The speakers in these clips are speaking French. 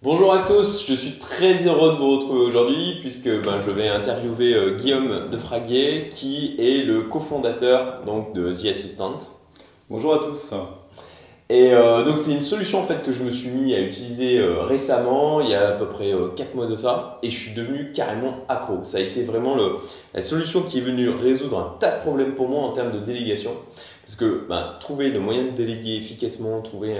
Bonjour à tous, je suis très heureux de vous retrouver aujourd'hui puisque ben, je vais interviewer euh, Guillaume Defraguet qui est le cofondateur donc, de The Assistant. Bonjour à tous. Et euh, donc c'est une solution en fait que je me suis mis à utiliser euh, récemment, il y a à peu près 4 mois de ça, et je suis devenu carrément accro. Ça a été vraiment le, la solution qui est venue résoudre un tas de problèmes pour moi en termes de délégation. Parce que ben, trouver le moyen de déléguer efficacement, trouver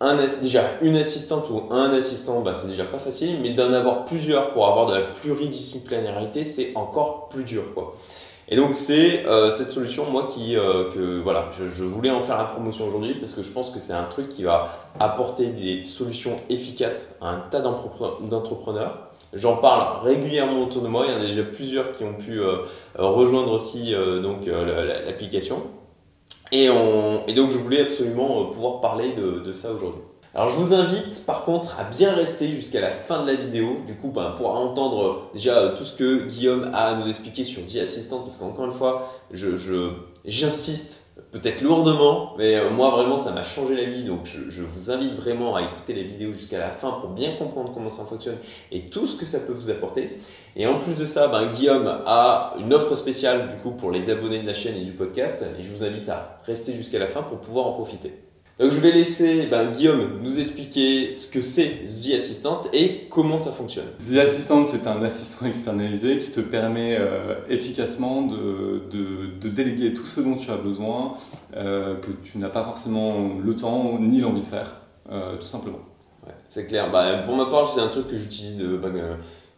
un, déjà une assistante ou un assistant, bah, c'est déjà pas facile, mais d'en avoir plusieurs pour avoir de la pluridisciplinarité, c'est encore plus dur. Et donc c'est euh, cette solution, moi, qui, euh, que voilà, je, voulais en faire la promotion aujourd'hui parce que je pense que c'est un truc qui va apporter des solutions efficaces à un tas d'entrepreneurs. J'en parle régulièrement autour de moi, il y en a déjà plusieurs qui ont pu euh, rejoindre aussi donc l'application. Et, donc je voulais absolument euh, pouvoir parler de, ça aujourd'hui. Alors je vous invite par contre à bien rester jusqu'à la fin de la vidéo, du coup ben, pour entendre euh, déjà euh, tout ce que Guillaume a à nous expliquer sur The Assistant, parce qu'encore une fois, j'insiste peut-être lourdement, mais euh, moi vraiment ça m'a changé la vie. Donc je, vous invite vraiment à écouter les vidéos jusqu'à la fin pour bien comprendre comment ça fonctionne et tout ce que ça peut vous apporter. Et en plus de ça, ben, Guillaume a une offre spéciale du coup pour les abonnés de la chaîne et du podcast. Et je vous invite à rester jusqu'à la fin pour pouvoir en profiter. Donc je vais laisser ben, Guillaume nous expliquer ce que c'est The Assistant et comment ça fonctionne. The Assistant, c'est un assistant externalisé qui te permet euh, efficacement de, de, déléguer tout ce dont tu as besoin, euh, que tu n'as pas forcément le temps ni l'envie de faire, euh, tout simplement. Ouais, c'est clair. Bah, pour ma part, c'est un truc que j'utilise. Bah,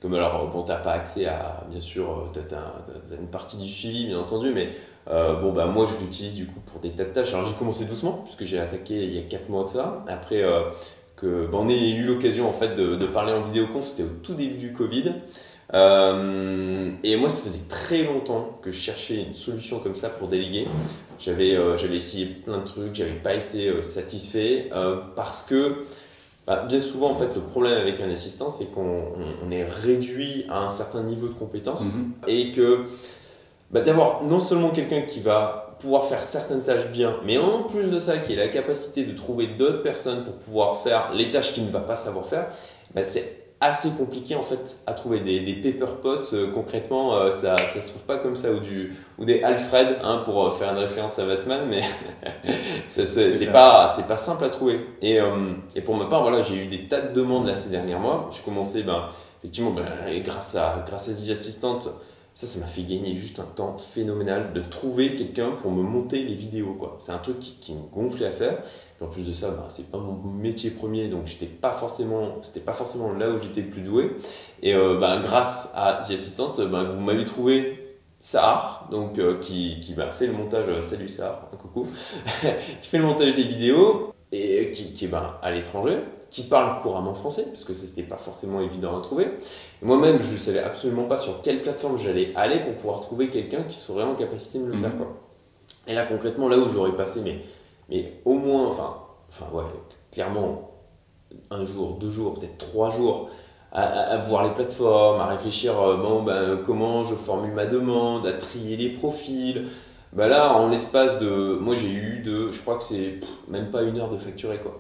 comme alors, bon, tu n'as pas accès à, bien sûr, tu as, une partie du suivi, bien entendu, mais euh, bon, bah, moi, je l'utilise du coup pour des tas de tâches. Alors, j'ai commencé doucement, puisque j'ai attaqué il y a 4 mois de ça. Après, euh, que, bah, on ait eu l'occasion en fait de, parler en vidéoconf, c'était au tout début du Covid. Euh, et moi, ça faisait très longtemps que je cherchais une solution comme ça pour déléguer. J'avais j'avais essayé plein de trucs, j'avais pas été satisfait parce que bah, bien souvent, en fait, le problème avec un assistant, c'est qu'on est réduit à un certain niveau de compétence mhm. et que bah, d'avoir non seulement quelqu'un qui va pouvoir faire certaines tâches bien, mais en plus de ça, qui ait la capacité de trouver d'autres personnes pour pouvoir faire les tâches qu'il ne va pas savoir faire, bah, c'est assez compliqué en fait à trouver des, des paper pots euh, concrètement euh, ça ça se trouve pas comme ça ou du ou des Alfred hein, pour euh, faire une référence à Batman mais c'est pas c'est pas simple à trouver. Et, et pour ma part voilà j'ai eu des tas de demandes là ces derniers mois. J'ai commencé ben effectivement ben, grâce à grâce à The Assistant ça, ça m'a fait gagner juste un temps phénoménal de trouver quelqu'un pour me monter les vidéos. C'est un truc qui, me gonflait à faire. En plus de ça, bah, c'est pas mon métier premier, donc j'étais pas forcément, c'était pas forcément là où j'étais le plus doué. Et euh, bah, grâce à The Assistant, bah, vous m'avez trouvé Sahar, donc euh, qui, m'a fait le montage. Euh, salut Sahar, coucou, qui fait le montage des vidéos et qui, qui est ben, à l'étranger qui parle couramment français, parce que c'était pas forcément évident à trouver. Moi-même, je ne savais absolument pas sur quelle plateforme j'allais aller pour pouvoir trouver quelqu'un qui serait en capacité de me le faire. Mhm. Quoi. Et là, concrètement, là où j'aurais passé, mais, mais au moins, enfin, enfin, ouais, clairement, un jour, deux jours, peut-être trois jours, à, voir les plateformes, à réfléchir euh, bon, ben, comment je formule ma demande, à trier les profils. Ben là, en l'espace de. Moi, j'ai eu de. Je crois que c'est même pas une heure de facturer, quoi.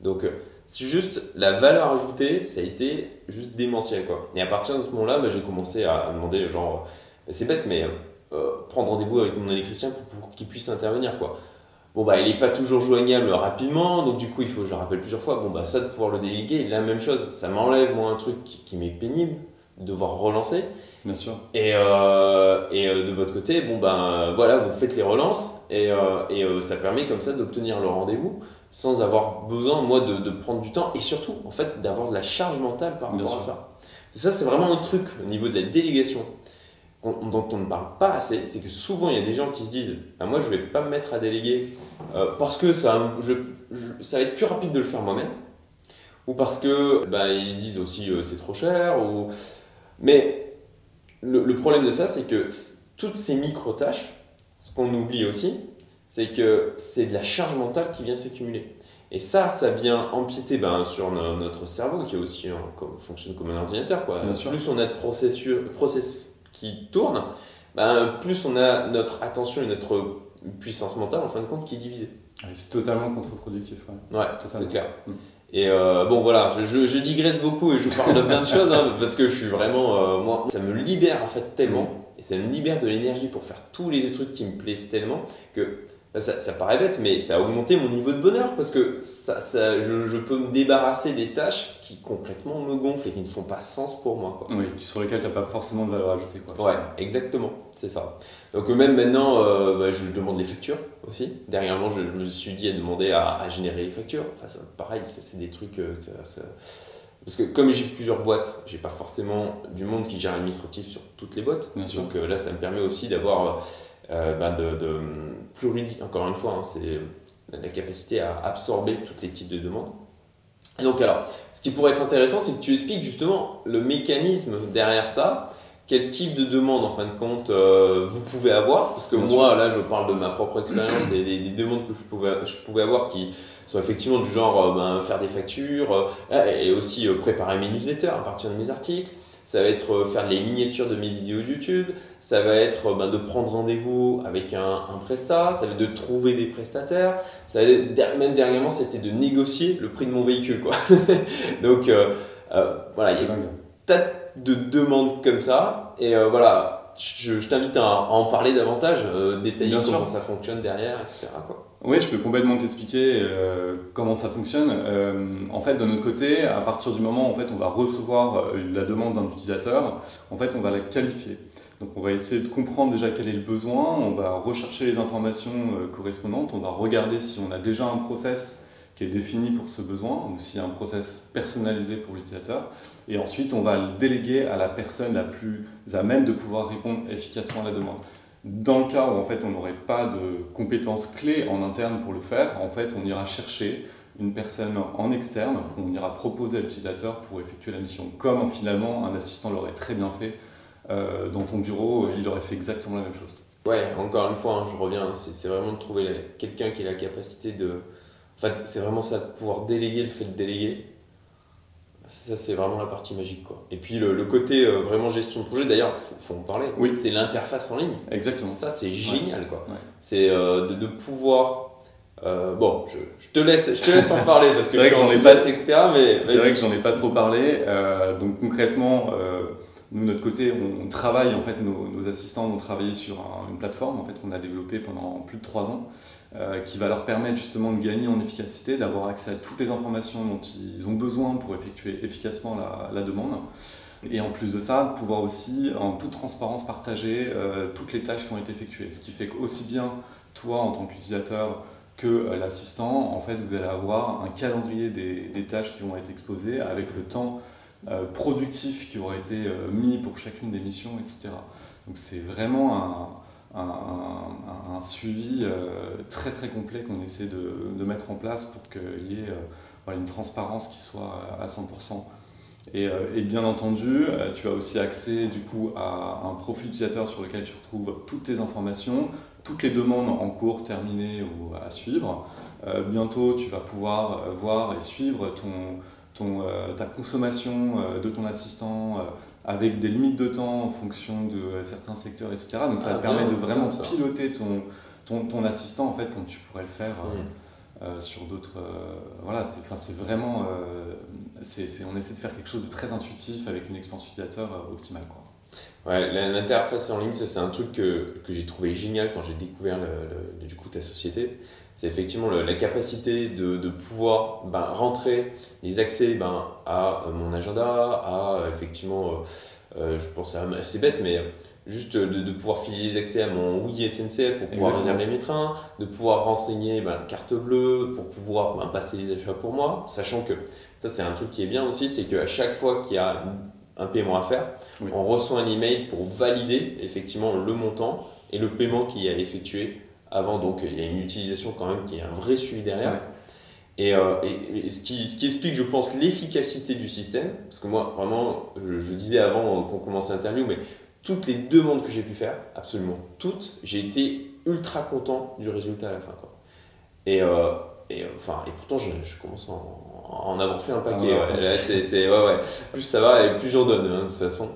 Donc, euh, juste la valeur ajoutée, ça a été juste démentiel quoi. Et à partir de ce moment-là, bah, j'ai commencé à, demander genre, bah, c'est bête, mais euh, prendre rendez-vous avec mon électricien pour, qu'il puisse intervenir quoi. Bon bah il n'est pas toujours joignable rapidement, donc du coup il faut, je le rappelle plusieurs fois, bon bah ça de pouvoir le déléguer, la même chose, ça m'enlève moi un truc qui, m'est pénible, devoir relancer. Bien sûr. Et, euh, et euh, de votre côté, bon ben voilà, vous faites les relances et, et ça permet comme ça d'obtenir le rendez-vous sans avoir besoin, moi, de, de, prendre du temps et surtout, en fait, d'avoir de la charge mentale par rapport à ça. Ça, c'est vraiment un truc au niveau de la délégation dont on ne parle pas assez. C'est que souvent, il y a des gens qui se disent ah, Moi, je ne vais pas me mettre à déléguer euh, parce que ça, je, ça va être plus rapide de le faire moi-même. Ou parce que bah, ils se disent aussi euh, c'est trop cher. Ou... Mais le, le problème de ça, c'est que toutes ces micro-tâches, ce qu'on oublie aussi, c'est que c'est de la charge mentale qui vient s'accumuler. Et ça, ça vient empiéter ben, sur notre cerveau qui est aussi comme, fonctionne comme un ordinateur. Quoi. plus on a de process qui tournent, ben, plus on a notre attention et notre puissance mentale en fin de compte qui est divisée. c'est totalement contre-productif. Ouais, c'est clair. Mm. Et euh, bon voilà, je, digresse beaucoup et je parle de plein de choses hein, parce que je suis vraiment, euh, moi, ça me libère en fait tellement et ça me libère de l'énergie pour faire tous les trucs qui me plaisent tellement que ça, ça, paraît bête, mais ça a augmenté mon niveau de bonheur parce que ça, ça je, je, peux me débarrasser des tâches qui concrètement me gonflent et qui ne font pas sens pour moi. Quoi. Oui, sur lesquelles tu n'as pas forcément de valeur ajoutée. Quoi, ouais, exactement, c'est ça. Donc même maintenant, euh, bah, je demande les factures aussi. Dernièrement, je, je, me suis dit à demander à, à générer les factures. Enfin, pareil, c'est des trucs... Euh, parce que comme j'ai plusieurs boîtes, j'ai pas forcément du monde qui gère l'administratif sur toutes les boîtes. Bien sûr. Donc euh, là, ça me permet aussi d'avoir euh, bah de, de encore une fois, hein, c'est la capacité à absorber tous les types de demandes. Et donc alors, ce qui pourrait être intéressant, c'est que tu expliques justement le mécanisme derrière ça, quel type de demande en fin de compte euh, vous pouvez avoir, parce que moi là je parle de ma propre expérience et des, demandes que je pouvais, je pouvais avoir qui sont effectivement du genre euh, ben, faire des factures et aussi préparer mes newsletters à partir de mes articles, ça va être euh, faire les miniatures de mes vidéos YouTube, ça va être euh, ben, de prendre rendez-vous avec un, un prestat, ça va être de trouver des prestataires, ça va être, même dernièrement c'était de négocier le prix de mon véhicule. Quoi. Donc euh, voilà, il y a un tas de demandes comme ça, et voilà, je, je t'invite à, en parler davantage, détailler comment ça fonctionne derrière, etc. Quoi. Oui, je peux complètement t'expliquer euh, comment ça fonctionne. Euh, en fait, de notre côté, à partir du moment où on va recevoir euh, la demande d'un utilisateur, en fait, on va la qualifier. Donc, on va essayer de comprendre déjà quel est le besoin, on va rechercher les informations correspondantes, on va regarder si on a déjà un process qui est défini pour ce besoin ou a un process personnalisé pour l'utilisateur. Et ensuite, on va le déléguer à la personne la plus à même de pouvoir répondre efficacement à la demande. Dans le cas où en fait on n'aurait pas de compétences clés en interne pour le faire, en fait on ira chercher une personne en externe qu'on ira proposer à l'utilisateur pour effectuer la mission. Comme finalement un assistant l'aurait très bien fait euh, dans ton bureau, il aurait fait exactement la même chose. Ouais, encore une fois, hein, je reviens, c'est vraiment de trouver quelqu'un qui a la capacité de. En fait, c'est vraiment ça, de pouvoir déléguer le fait de déléguer ça, c'est vraiment la partie magique. Quoi. Et puis le, côté euh, vraiment gestion de projet, d'ailleurs, il faut, en parler. Oui. C'est l'interface en ligne. Exactement. Ça, c'est génial. quoi. C'est euh, de, pouvoir. Euh, bon, je, te laisse, je te laisse en parler parce que, vrai que j'en ai pas, etc. Mais c'est vrai que j'en ai pas trop parlé. donc concrètement, nous, de notre côté, on, travaille, en fait, nos, assistants ont travaillé sur une plateforme en fait, qu'on a développée pendant plus de trois ans, euh, qui va leur permettre justement de gagner en efficacité, d'avoir accès à toutes les informations dont ils ont besoin pour effectuer efficacement la, demande. Et en plus de ça, de pouvoir aussi, en toute transparence, partager euh, toutes les tâches qui ont été effectuées. Ce qui fait qu'aussi bien toi, en tant qu'utilisateur, que euh, l'assistant, en fait, vous allez avoir un calendrier des, des, tâches qui vont être exposées avec le temps productifs qui auraient été euh, mis pour chacune des missions, etc. Donc c'est vraiment un, un, suivi euh, très très complet qu'on essaie de, de, mettre en place pour qu'il y ait une transparence qui soit à 100%. Et, et, bien entendu, tu as aussi accès du coup à un profil utilisateur sur lequel tu retrouves toutes tes informations, toutes les demandes en cours, terminées ou à suivre. bientôt, tu vas pouvoir voir et suivre ton, euh, ta consommation euh, de ton assistant euh, avec des limites de temps en fonction de certains secteurs, etc. Donc ça ah, permet de vraiment piloter ton, ton, ton, assistant en fait comme tu pourrais le faire sur d'autres. voilà, c'est vraiment. c'est on essaie de faire quelque chose de très intuitif avec une expérience utilisateur optimale. Quoi. Ouais, l'interface en ligne, c'est un truc que, que j'ai trouvé génial quand j'ai découvert le, du coup ta société c'est effectivement la capacité de, de pouvoir ben, rentrer les accès ben, à euh, mon agenda, à effectivement, euh, euh, je pense assez bête, mais juste de, de, pouvoir filer les accès à mon oui SNCF pour pouvoir réserver mes trains, de pouvoir renseigner ben, carte bleue pour pouvoir ben, passer les achats pour moi, sachant que ça c'est un truc qui est bien aussi, c'est qu'à chaque fois qu'il y a un paiement à faire, on reçoit un email pour valider effectivement le montant et le paiement qui est effectué avant, donc il y a une utilisation quand même qui est un vrai suivi derrière. Et, euh, et, ce, qui, ce, qui, explique, je pense, l'efficacité du système, parce que moi, vraiment, je, disais avant qu'on commence l'interview, mais toutes les demandes que j'ai pu faire, absolument toutes, j'ai été ultra content du résultat à la fin. Quoi. Et, euh, et, enfin, et pourtant, je, je commence à en, avoir fait un paquet. Ah ouais. ouais. Plus ça va et plus j'en donne, hein, de toute façon.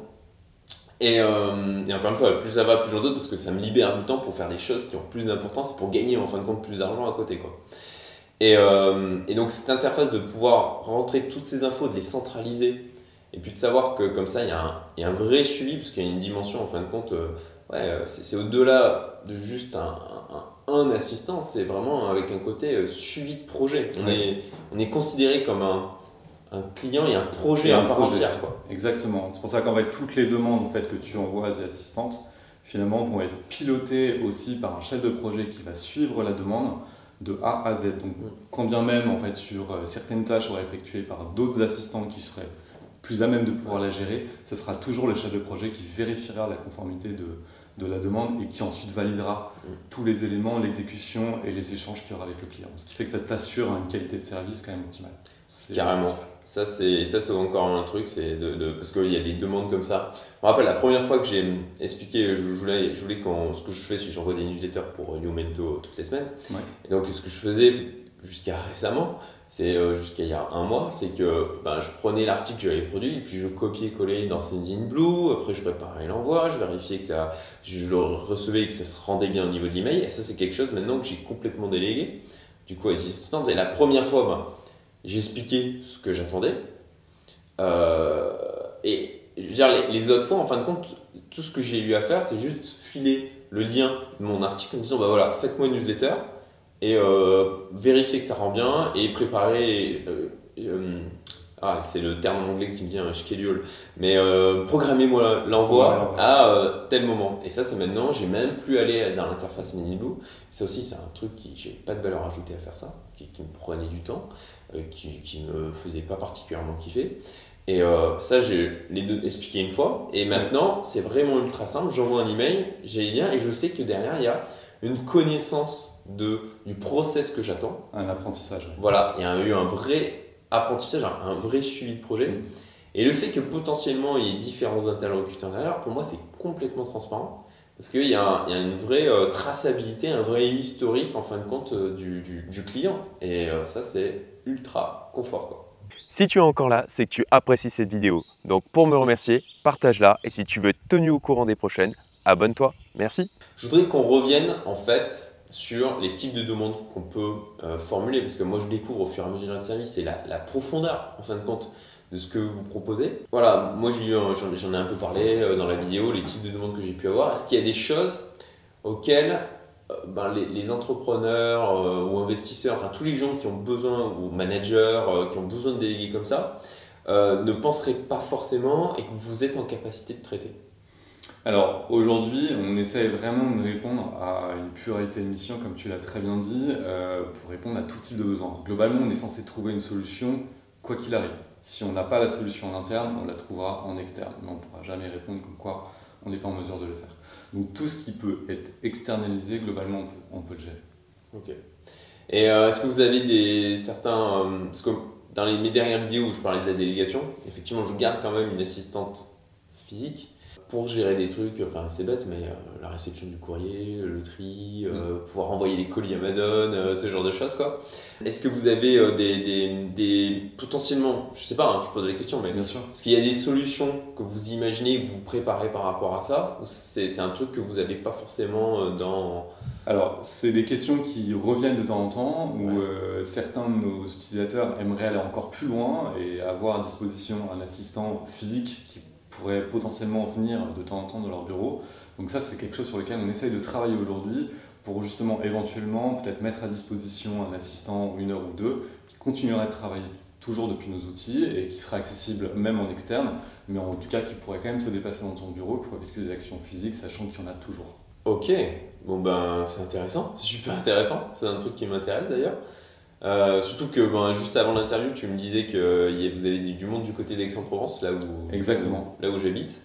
Euh, et, encore une fois, plus ça va, plus j'en donne parce que ça me libère du temps pour faire des choses qui ont plus d'importance et pour gagner en fin de compte plus d'argent à côté. Quoi. Et, euh, et, donc cette interface de pouvoir rentrer toutes ces infos, de les centraliser, et puis de savoir que comme ça, il y a un, il y a un vrai suivi, parce qu'il y a une dimension, en fin de compte, euh, ouais, c'est au-delà de juste un, un, un assistant, c'est vraiment avec un côté suivi de projet. On, est, on est considéré comme un, un client et un projet à part entière. Quoi. Exactement. C'est pour ça qu'en fait, toutes les demandes en fait, que tu envoies à ces assistantes, finalement, vont être pilotées aussi par un chef de projet qui va suivre la demande de A à Z. Donc, quand bien même, en fait, sur euh, certaines tâches seraient effectuées par d'autres assistants qui seraient plus à même de pouvoir la gérer, ce sera toujours le chef de projet qui vérifiera la conformité de, de la demande et qui ensuite validera mm. tous les éléments, l'exécution et les échanges qu'il y aura avec le client. Ce qui fait que ça t'assure une qualité de service quand même optimale. Carrément. Ça, c'est, ça, c'est encore un truc, c'est de, de parce qu'il y a des demandes comme ça. Je me rappelle la première fois que j'ai expliqué, je, voulais, je voulais ce que je fais si j'envoie des newsletters pour Youmento toutes les semaines. Et donc, ce que je faisais jusqu'à récemment, c'est euh, jusqu'à il y a un mois, c'est que ben, je prenais l'article que j'avais produit et puis je copiais-collais dans Sendinblue, après je préparais l'envoi, je vérifiais que ça, je le recevais et que ça se rendait bien au niveau de l'email. Et ça, c'est quelque chose maintenant que j'ai complètement délégué, du coup, à assistante. Et la première fois, ben, j'ai expliqué ce que j'attendais. Euh, et je veux dire, les, autres fois, en fin de compte, tout ce que j'ai eu à faire, c'est juste filer le lien de mon article en disant bah voilà, faites-moi une newsletter et euh, vérifier que ça rend bien et préparer. Euh, ah, c'est le terme anglais qui me vient, schedule, mais programmez-moi l'envoi à tel moment. Et ça, c'est maintenant, j'ai même plus allé dans l'interface Niniblue. Ça aussi, c'est un truc qui, j'ai pas de valeur ajoutée à faire ça, qui, qui me prenait du temps. Euh, qui ne me faisait pas particulièrement kiffer. Et euh, ça, j'ai les deux expliqué une fois. Et maintenant, c'est vraiment ultra simple. J'envoie un email, j'ai les liens et je sais que derrière, il y a une connaissance de, du process que j'attends. Un apprentissage. Voilà, il y a eu un vrai apprentissage, un, vrai suivi de projet. Mm. Et le fait que potentiellement il y ait différents interlocuteurs derrière, pour moi, c'est complètement transparent. Parce qu'il y, y, a une vraie euh, traçabilité, un vrai historique en fin de compte du, du, du, client. Et ça, c'est ultra confort. Quoi. Si tu es encore là, c'est que tu apprécies cette vidéo. Donc pour me remercier, partage-la et si tu veux être tenu au courant des prochaines, abonne-toi. Merci. Je voudrais qu'on revienne en fait sur les types de demandes qu'on peut euh, formuler parce que moi je découvre au fur et à mesure du service et la, la, profondeur en fin de compte de ce que vous proposez. Voilà, moi j'en ai un peu parlé euh, dans la vidéo, les types de demandes que j'ai pu avoir. Est-ce qu'il y a des choses auxquelles euh, ben, les, entrepreneurs euh, ou investisseurs, enfin tous les gens qui ont besoin, ou managers, qui ont besoin de déléguer comme ça, ne penseraient pas forcément et que vous êtes en capacité de traiter? Alors aujourd'hui, on essaye vraiment de répondre à une pluralité de missions, comme tu l'as très bien dit, pour répondre à tout type de besoin. Globalement, on est censé trouver une solution quoi qu'il arrive. Si on n'a pas la solution en interne, on la trouvera en externe. Mais on ne pourra jamais répondre comme quoi on n'est pas en mesure de le faire. Donc tout ce qui peut être externalisé, globalement, on peut, le gérer. Ok. Et euh, est-ce que vous avez des certains... Euh, parce que dans les, mes dernières vidéos où je parlais de la délégation, effectivement, je garde quand même une assistante physique pour gérer des trucs, enfin c'est bête, mais euh, la réception du courrier, le tri, euh, mm. pouvoir envoyer les colis Amazon, euh, ce genre de choses quoi. Est-ce que vous avez des, des, des, potentiellement, je sais pas, hein, je pose la question, mais bien sûr, est-ce qu'il y a des solutions que vous imaginez, que vous préparez par rapport à ça, ou c'est un truc que vous n'avez pas forcément dans alors, c'est des questions qui reviennent de temps en temps, où certains de nos utilisateurs aimeraient aller encore plus loin et avoir à disposition un assistant physique qui pourraient potentiellement venir de temps en temps dans leur bureau. Donc ça, c'est quelque chose sur lequel on essaye de travailler aujourd'hui pour justement éventuellement peut-être mettre à disposition un assistant une heure ou deux qui continuerait de travailler toujours depuis nos outils et qui sera accessible même en externe, mais en tout cas qui pourrait quand même se déplacer dans ton bureau pour effectuer des actions physiques, sachant qu'il y en a toujours. Ok, bon ben c'est intéressant, c'est super intéressant, c'est un truc qui m'intéresse d'ailleurs. Euh, surtout que ben, juste avant l'interview, tu me disais que vous avez du monde du côté d'Aix-en-Provence, là où, Exactement. là où j'habite.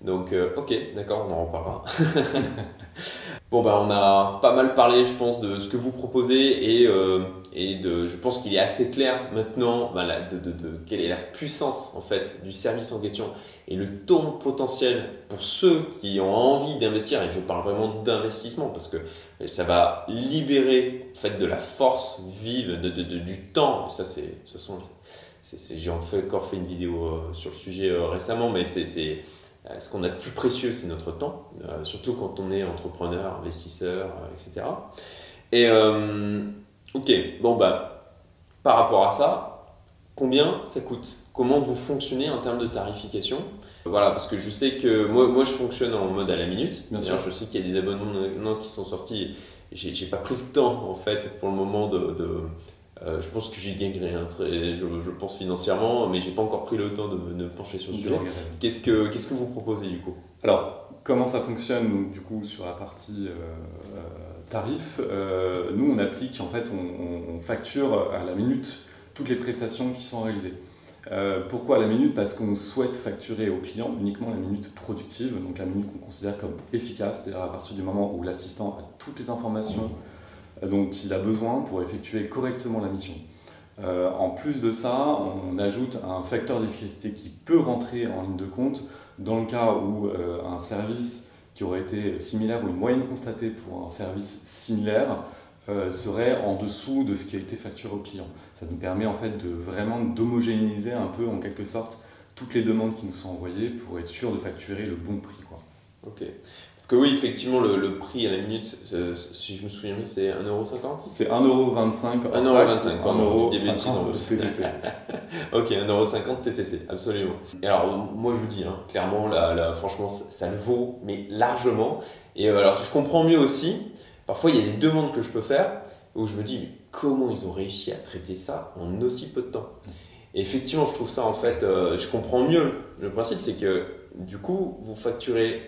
Donc, euh, ok, d'accord, on en reparlera. bon, ben, on a pas mal parlé, je pense, de ce que vous proposez et, euh, et de, je pense qu'il est assez clair maintenant ben, de, quelle est la puissance en fait du service en question et le taux potentiel pour ceux qui ont envie d'investir. Et je parle vraiment d'investissement parce que ça va libérer en fait, de la force vive, de, du temps. ça, c'est, j'ai encore fait une vidéo euh, sur le sujet euh, récemment, mais c'est, euh, ce qu'on a de plus précieux, c'est notre temps, surtout quand on est entrepreneur, investisseur, etc. Et ok, bon bah par rapport à ça, combien ça coûte? Comment vous fonctionnez en termes de tarification? Voilà, parce que je sais que moi, moi je fonctionne en mode à la minute. Bien sûr. Je sais qu'il y a des abonnements qui sont sortis. J'ai pas pris le temps en fait pour le moment de. de- euh, je pense que j'y gagnerai, hein, très- je, je pense financièrement, mais j'ai pas encore pris le temps de me de me pencher sur le Je sujet. Qu'est-ce que qu'est-ce que vous proposez du coup? Alors, comment ça fonctionne donc, du coup sur la partie euh, euh, tarif euh, Nous, on applique, en fait, on, facture à la minute toutes les prestations qui sont réalisées. Euh, pourquoi à la minute? Parce qu'on souhaite facturer au client uniquement la minute productive, donc la minute qu'on considère comme efficace, c'est-à-dire à partir du moment où l'assistant a toutes les informations euh, dont il a besoin pour effectuer correctement la mission. En plus de ça, on ajoute un facteur d'efficacité qui peut rentrer en ligne de compte dans le cas où un service qui aurait été similaire ou une moyenne constatée pour un service similaire euh, serait en dessous de ce qui a été facturé au client. Ça nous permet en fait de vraiment d'homogénéiser un peu en quelque sorte toutes les demandes qui nous sont envoyées pour être sûr de facturer le bon prix. Quoi. Ok. Parce que oui, effectivement, le, le prix à la minute, euh, si je me souviens bien, c'est 1,50€ C'est 1,25€ hors 1,25€, taxe, pardon, des bêtises en 1,50€ plus. TTC. Ok, 1,50€ TTC, absolument. Et alors, moi je vous dis, hein, clairement, là, là, franchement, ça, ça le vaut, mais largement. Et euh, alors, si je comprends mieux aussi, parfois il y a des demandes que je peux faire où je me dis, mais comment ils ont réussi à traiter ça en aussi peu de temps? Et effectivement, je trouve ça en fait, euh, je comprends mieux. Le principe, c'est que du coup, vous facturez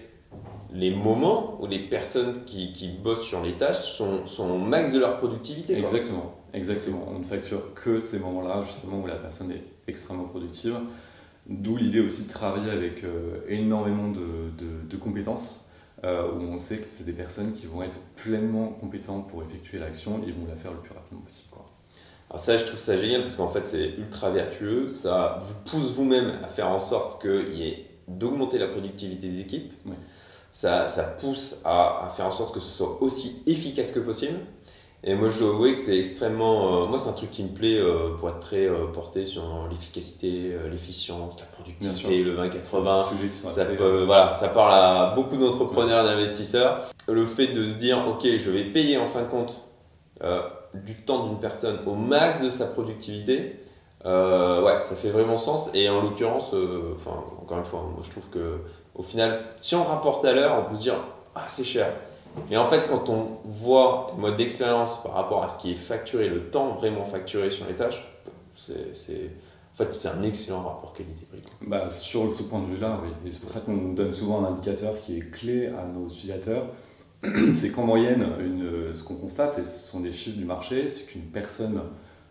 les moments où les personnes qui, qui bossent sur les tâches sont, sont au max de leur productivité. quoi. Exactement, exactement. On ne facture que ces moments-là, justement, où la personne est extrêmement productive. D'où l'idée aussi de travailler avec euh, énormément de, de- de compétences, euh, où on sait que c'est des personnes qui vont être pleinement compétentes pour effectuer l'action et vont la faire le plus rapidement possible. quoi. Alors ça, je trouve ça génial parce qu'en fait, c'est ultra vertueux. Ça vous pousse vous-même à faire en sorte qu'il y ait d'augmenter la productivité des équipes. Oui. Ça, ça pousse à, à faire en sorte que ce soit aussi efficace que possible. Et moi, je dois avouer que c'est extrêmement... euh, moi, c'est un truc qui me plaît euh, pour être très euh, porté sur l'efficacité, l'efficience, la productivité, le 20-80. C'est des sujets qui sont Ça, assez... peut- voilà, ça parle à beaucoup d'entrepreneurs et d'investisseurs. Le fait de se dire, ok, je vais payer en fin de compte du temps d'une personne au max de sa productivité, ouais, ça fait vraiment sens. Et en l'occurrence, enfin, encore une fois, moi je trouve que au final, si on rapporte à l'heure, on peut se dire, ah, c'est cher. Mais en fait, quand on voit le mode d'expérience par rapport à ce qui est facturé, le temps vraiment facturé sur les tâches, c'est, en fait, c'est un excellent rapport qualité-prix. Bah, sur ce point de vue-là, oui. Et c'est pour ça qu'on donne souvent un indicateur qui est clé à nos utilisateurs. C'est qu'en moyenne, ce qu'on constate, et ce sont des chiffres du marché, c'est qu'une personne,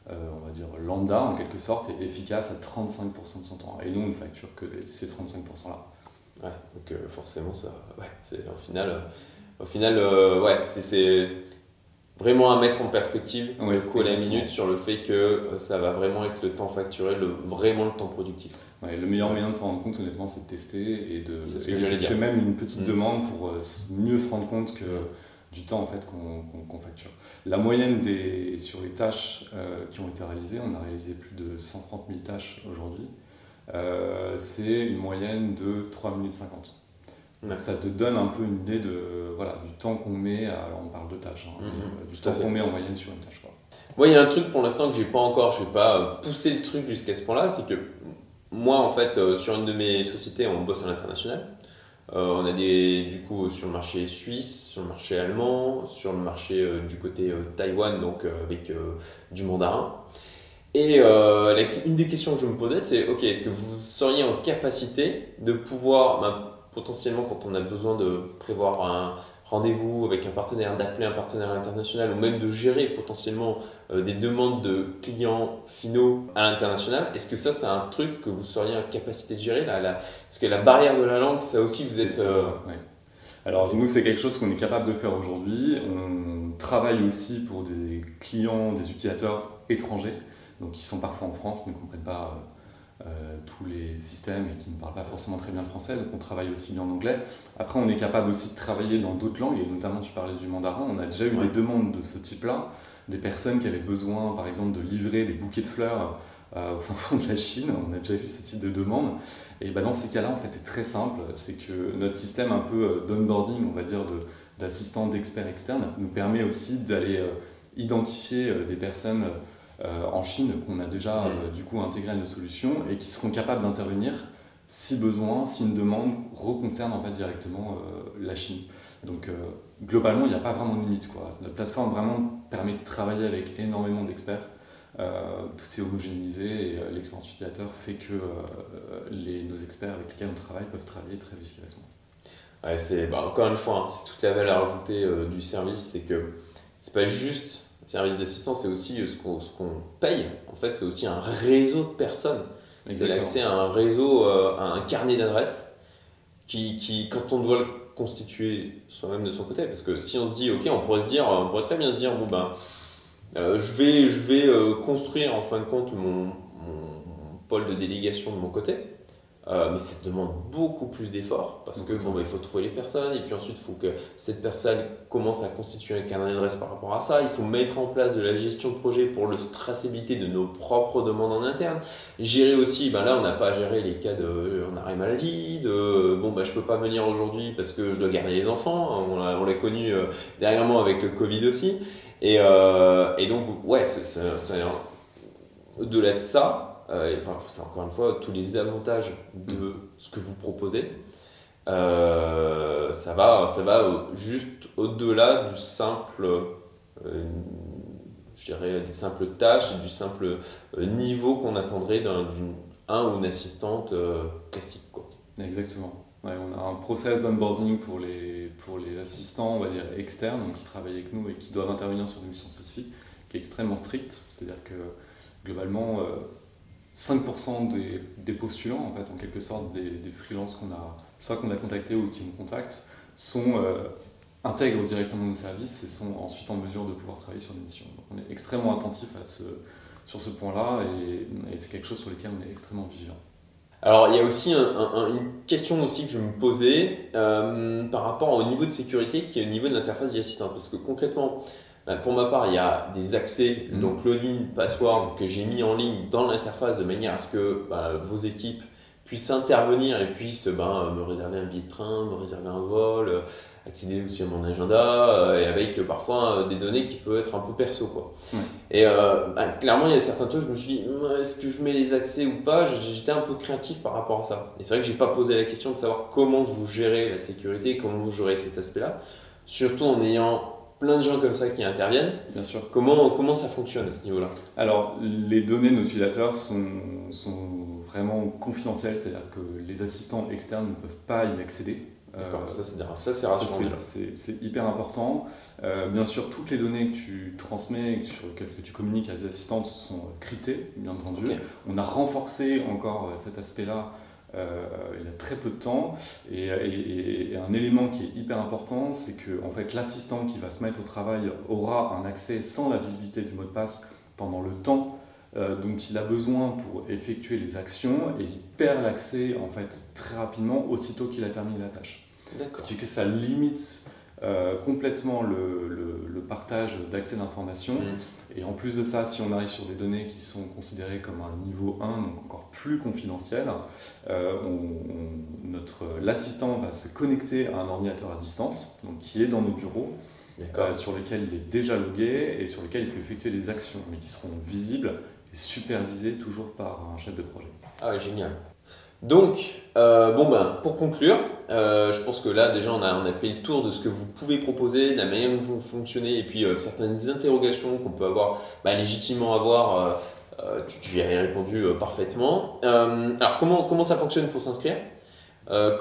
euh, on va dire lambda en quelque sorte, est efficace à 35% de son temps. Et nous, on ne facture que ces 35%-là. Ouais, donc euh, forcément, ça, ouais, c'est au final, euh, au final, euh, ouais, c'est, vraiment à mettre en perspective Ouais, le coup à la minute sur le fait que ça va vraiment être le temps facturé, le, vraiment le temps productif. Ouais, le meilleur moyen de s'en rendre compte, honnêtement, c'est de tester et de dire. même une petite Mm. demande pour mieux se rendre compte que du temps en fait qu'on facture. La moyenne des, sur les tâches qui ont été réalisées, on a réalisé plus de 130 000 tâches aujourd'hui, euh, c'est une moyenne de 3 minutes 50. Ouais. Donc Ça te donne un peu une idée de, voilà, du temps qu'on met, à- alors on parle de tâches, hein, Mhm, euh, du temps qu'on met en moyenne sur une tâche. quoi. Moi, il y a un truc pour l'instant que j'ai pas encore, je vais pas euh, pousser le truc jusqu'à ce point-là, c'est que moi, en fait, euh, sur une de mes sociétés, on bosse à l'international. Euh, on a des, du coup, sur le marché suisse, sur le marché allemand, sur le marché euh, du côté Taïwan, donc avec du mandarin. Et euh, la- une des questions que je me posais, c'est ok, est-ce que vous seriez en capacité de pouvoir, ben, potentiellement, quand on a besoin de prévoir un rendez-vous avec un partenaire, d'appeler un partenaire international ou même de gérer potentiellement euh, des demandes de clients finaux à l'international, est-ce que ça, c'est un truc que vous seriez en capacité de gérer? Là, là Parce que la barrière de la langue, ça aussi, vous êtes. euh, ouais. Alors nous, c'est quelque chose qu'on est capable de faire aujourd'hui. On travaille aussi pour des clients, des utilisateurs étrangers, donc qui sont parfois en France, qui ne comprennent pas euh, euh, tous les systèmes et qui ne parlent pas forcément très bien le français. Donc on travaille aussi bien en anglais. Après, on est capable aussi de travailler dans d'autres langues, et notamment tu parlais du mandarin. On a déjà eu Ouais. des demandes de ce type-là, des personnes qui avaient besoin, par exemple, de livrer des bouquets de fleurs. euh, au fin fond de la Chine, on a déjà eu ce type de demande. Et ben dans ces cas-là, en fait, c'est très simple. C'est que notre système un peu d'onboarding, on va dire, de- d'assistants, d'experts externes, nous permet aussi d'aller euh, identifier des personnes en Chine qu'on a déjà Mm. du coup intégré à nos solutions et qui seront capables d'intervenir si besoin, si une demande reconcerne en fait directement la Chine. Donc globalement, il n'y a pas vraiment de limite. Quoi. La plateforme vraiment permet de travailler avec énormément d'experts. Euh, tout est homogénéisé et euh, l'expérience utilisateur fait que euh, les, nos experts avec lesquels on travaille peuvent travailler très efficacement. Ouais, c'est bah, encore une fois, hein, c'est toute la valeur ajoutée du service, c'est que c'est pas juste un service d'assistance, c'est aussi ce qu'on qu'on paye. En fait, c'est aussi un réseau de personnes. C'est l'accès à un réseau, à un carnet d'adresses qui, qui, quand on doit le constituer soi-même de son côté, parce que si on se dit, ok, on pourrait se dire, on pourrait très bien se dire, bon ben euh, je vais, je vais euh, construire en fin de compte mon, mon, pôle de délégation de mon côté. Euh, mais ça demande beaucoup plus d'efforts parce que bon, bah, il faut trouver les personnes et puis ensuite il faut que cette personne commence à constituer un carnet d'adresse par rapport à ça. Il faut mettre en place de la gestion de projet pour le traçabilité de nos propres demandes en interne. Gérer aussi, ben là on n'a pas à gérer les cas de en arrêt maladie, de bon bah je peux pas venir aujourd'hui parce que je dois garder les enfants. On l'a connu dernièrement avec le Covid aussi. Et, euh, et donc, ouais, au-delà de ça, euh, enfin, c'est encore une fois tous les avantages de ce que vous proposez. Euh, ça, va, ça va juste au-delà du simple, euh, je dirais, des simples tâches et du simple niveau qu'on attendrait d'un un ou une assistante classique. Quoi. Exactement. Ouais, on a un process d'onboarding pour les, pour les assistants, on va dire externes, donc qui travaillent avec nous et qui doivent intervenir sur des missions spécifiques, qui est extrêmement strict. C'est-à-dire que globalement, 5% des, postulants, en fait, en quelque sorte, des, des freelances qu'on a, soit qu'on a contactés ou qui nous contactent, sont euh, intègrent directement nos services et sont ensuite en mesure de pouvoir travailler sur des missions. Donc on est extrêmement attentif à ce, sur ce point-là et, c'est quelque chose sur lequel on est extrêmement vigilant. Alors, il y a aussi un, un, une question aussi que je me posais euh, par rapport au niveau de sécurité qui est au niveau de l'interface assistant. Parce que concrètement, bah, pour ma part, il y a des accès, Mhm. donc login, password, que j'ai mis en ligne dans l'interface de manière à ce que bah, vos équipes puissent intervenir et puissent ben, me réserver un billet de train, me réserver un vol, euh, accéder aussi à mon agenda, euh, et avec euh, parfois des données qui peuvent être un peu perso. Quoi. Et euh, bah, clairement, il y a certains trucs, je me suis dit, Hum, est-ce que je mets les accès ou pas? J'étais un peu créatif par rapport à ça. Et c'est vrai que j'ai pas posé la question de savoir comment vous gérez la sécurité, comment vous gérez cet aspect-là, surtout en ayant plein de gens comme ça qui interviennent. Bien sûr. Comment, comment ça fonctionne à ce niveau-là? Alors, les données de nos utilisateurs sont, sont vraiment confidentielles, c'est-à-dire que les assistants externes ne peuvent pas y accéder. D'accord, Euh, ça c'est c'est rassurant. hyper important. Euh, bien sûr, toutes les données que tu transmets, que sur lesquelles que tu communiques à tes assistantes sont cryptées, bien entendu. On a renforcé encore euh, cet aspect-là il y a très peu de temps. Et, et- et un élément qui est hyper important, c'est que en fait, l'assistant qui va se mettre au travail aura un accès sans la visibilité du mot de passe pendant le temps euh, dont il a besoin pour effectuer les actions et il perd l'accès en fait très rapidement aussitôt qu'il a terminé la tâche. Ce qui fait que ça limite euh, complètement le, le- le partage d'accès d'informations. Mm. Et en plus de ça, si on arrive sur des données qui sont considérées comme un niveau 1, donc encore plus confidentiel, euh, on- on- notre- l'assistant va se connecter à un ordinateur à distance, donc qui est dans nos bureaux, euh, sur lequel il est déjà logué et sur lequel il peut effectuer des actions, mais qui seront visibles et supervisées toujours par un chef de projet. Ah génial. Donc, euh, bon ben, pour conclure, euh, je pense que là déjà on a, on fait le tour de ce que vous pouvez proposer, de la manière dont vous fonctionnez et puis euh, certaines interrogations qu'on peut avoir, bah, légitimement avoir, tu, y as répondu parfaitement. Alors comment, comment ça fonctionne pour s'inscrire?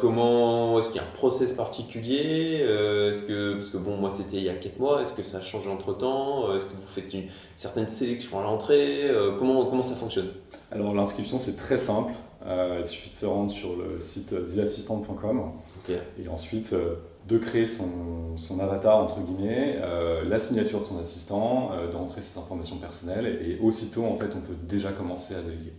Comment est-ce qu'il y a un process particulier? Est-ce que parce que bon moi c'était il y a 4 mois Est-ce que ça a changé entre temps? Est-ce que vous faites une certaine sélection à l'entrée? Comment comment ça fonctionne? Alors l'inscription c'est très simple, Euh, il suffit de se rendre sur le site theassistant.com et ensuite euh, de créer son, son avatar entre guillemets, euh, la signature de son assistant, de rentrer ses informations personnelles et aussitôt en fait on peut déjà commencer à déléguer.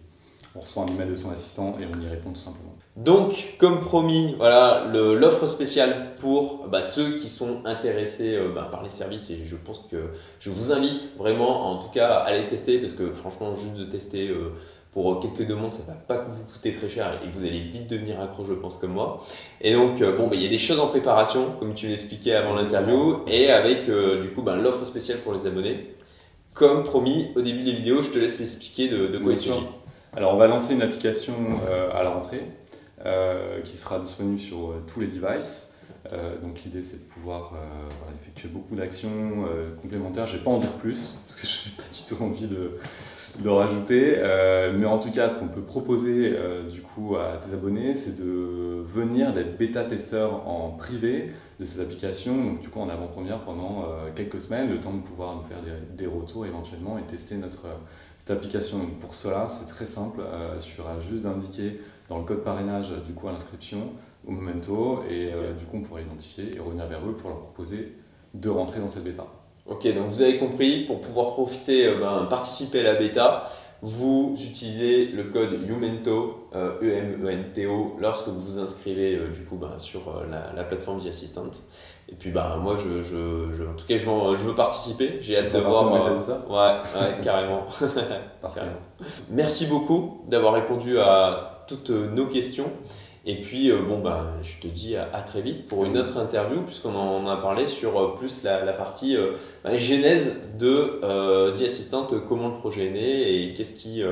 On reçoit un email de son assistant et on y répond tout simplement. Donc, comme promis, voilà l'offre spéciale pour bah, ceux qui sont intéressés euh, bah, par les services et je pense que je vous invite vraiment, en tout cas, à les tester parce que franchement, juste de tester euh, pour quelques demandes, ça va pas vous coûter très cher et vous allez vite devenir accro, je pense, comme moi. Et donc, euh, bon, bah, il y a des choses en préparation, comme tu l'expliquais avant l'interview, et avec euh, du coup bah, l'offre spéciale pour les abonnés comme promis au début des vidéos, je te laisse m'expliquer de, de quoi il s'agit. Alors on va lancer une application à la rentrée qui sera disponible sur tous les devices. Euh, donc l'idée c'est de pouvoir euh, effectuer beaucoup d'actions euh, complémentaires. Je ne vais pas en dire plus parce que je n'ai pas du tout envie de, rajouter. mais en tout cas, ce qu'on peut proposer du coup à tes abonnés, c'est de venir d'être bêta-testeur en privé de cette application. Donc du coup en avant-première pendant quelques semaines, le temps de pouvoir nous faire des, des retours éventuellement et tester notre cette application. Donc pour cela, c'est très simple. il suffira juste d'indiquer dans le code parrainage du coup à l'inscription au Momento et euh, du coup on pourra identifier et revenir vers eux pour leur proposer de rentrer dans cette bêta. Ok, donc vous avez compris, pour pouvoir profiter, euh, ben, participer à la bêta, vous utilisez le code UMENTO, euh, E-M-E-N-T-O, lorsque vous vous inscrivez du coup ben, sur la, plateforme The Assistant. Et puis ben, moi, je, je, en tout cas, je veux, je veux participer. J'ai hâte de voir. Euh, ça? ouais, ouais carrément. Parfait. Merci beaucoup d'avoir répondu à toutes nos questions. Et puis, euh, bon, bah, je te dis à, très vite pour une autre interview, puisqu'on en a parlé sur euh, plus la, partie euh, bah, genèse de The Assistant, comment le projet est né et qu'est-ce qui,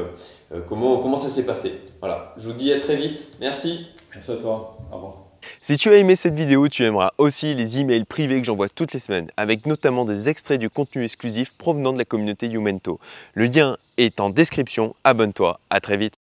comment, comment ça s'est passé. Voilà, je vous dis à très vite. Merci. Merci à toi. Au revoir. Si tu as aimé cette vidéo, tu aimeras aussi les emails privés que j'envoie toutes les semaines, avec notamment des extraits du contenu exclusif provenant de la communauté Youmento. Le lien est en description, abonne-toi, à très vite.